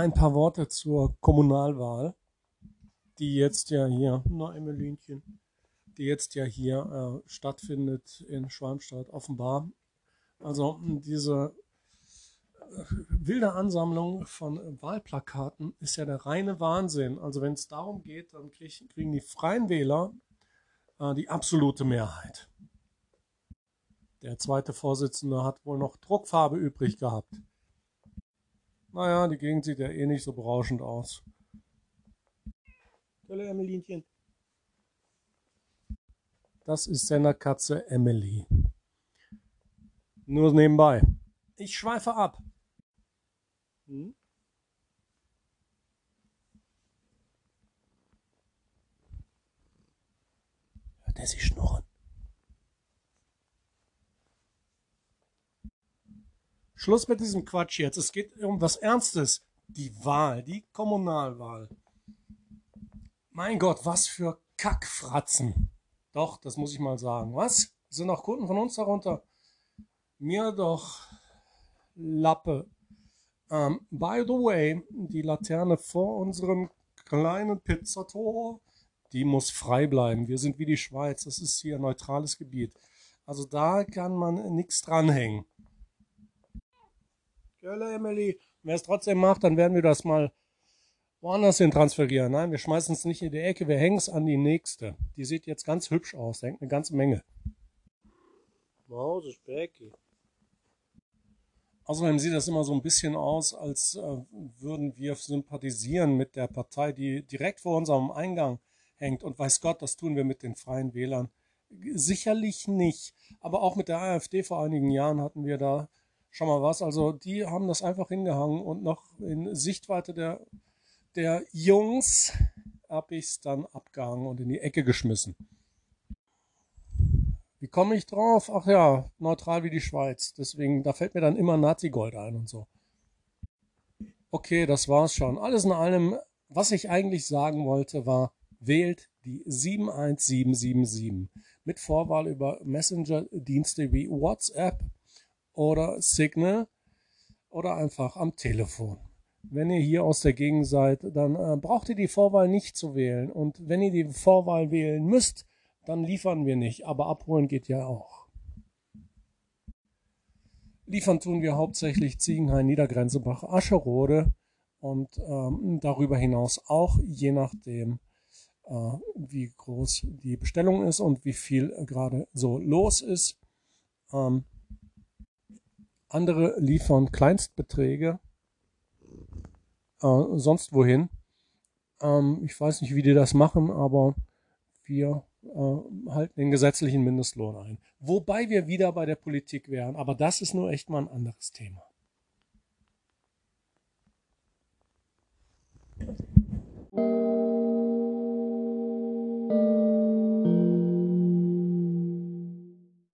ein paar Worte zur Kommunalwahl, die jetzt ja hier, na Emmelinchen, die jetzt ja hier äh, stattfindet in Schwalmstadt, offenbar. Also diese äh, wilde Ansammlung von Wahlplakaten ist ja der reine Wahnsinn. Also wenn es darum geht, dann krieg, kriegen die Freien Wähler äh, die absolute Mehrheit. Der zweite Vorsitzende hat wohl noch Druckfarbe übrig gehabt. Naja, die Gegend sieht ja eh nicht so berauschend aus. Hallo Emmelinchen. Das ist Senderkatze Emily. Nur nebenbei. Ich schweife ab. Hm? Hört er sich schnurren? Schluss mit diesem Quatsch jetzt. Es geht um was Ernstes. Die Wahl, die Kommunalwahl. Mein Gott, was für Kackfratzen. Doch, das muss ich mal sagen. Was? Sind auch Kunden von uns darunter? Mir doch Lappe. Um, ähm, by the way, die Laterne vor unserem kleinen Pizzator, die muss frei bleiben. Wir sind wie die Schweiz. Das ist hier ein neutrales Gebiet. Also da kann man nichts dranhängen. Gölle, Emily. Wer es trotzdem macht, dann werden wir das mal woanders hin transferieren. Nein, wir schmeißen es nicht in die Ecke, wir hängen es an die nächste. Die sieht jetzt ganz hübsch aus, hängt eine ganze Menge. Mause, Specky. Außerdem sieht das immer so ein bisschen aus, als äh, würden wir sympathisieren mit der Partei, die direkt vor unserem Eingang hängt. Und weiß Gott, das tun wir mit den Freien Wählern. Sicherlich nicht. Aber auch mit der AfD vor einigen Jahren hatten wir da Schau mal was, also die haben das einfach hingehangen und noch in Sichtweite der, der Jungs habe ich es dann abgehangen und in die Ecke geschmissen. Wie komme ich drauf? Ach ja, neutral wie die Schweiz. Deswegen, da fällt mir dann immer Nazi-Gold ein und so. Okay, das war's schon. Alles in allem, was ich eigentlich sagen wollte, war, wählt die 71777 mit Vorwahl über Messenger-Dienste wie WhatsApp, oder Signal oder einfach am Telefon. Wenn ihr hier aus der Gegend seid, dann äh, braucht ihr die Vorwahl nicht zu wählen. Und wenn ihr die Vorwahl wählen müsst, dann liefern wir nicht. Aber abholen geht ja auch. Liefern tun wir hauptsächlich Ziegenhain, Niedergrenzebach, Ascherode und ähm, darüber hinaus auch, je nachdem, äh, wie groß die Bestellung ist und wie viel gerade so los ist. Ähm, andere liefern Kleinstbeträge äh, sonst wohin. Ähm, ich weiß nicht, wie die das machen, aber wir äh, halten den gesetzlichen Mindestlohn ein. Wobei wir wieder bei der Politik wären, aber das ist nur echt mal ein anderes Thema.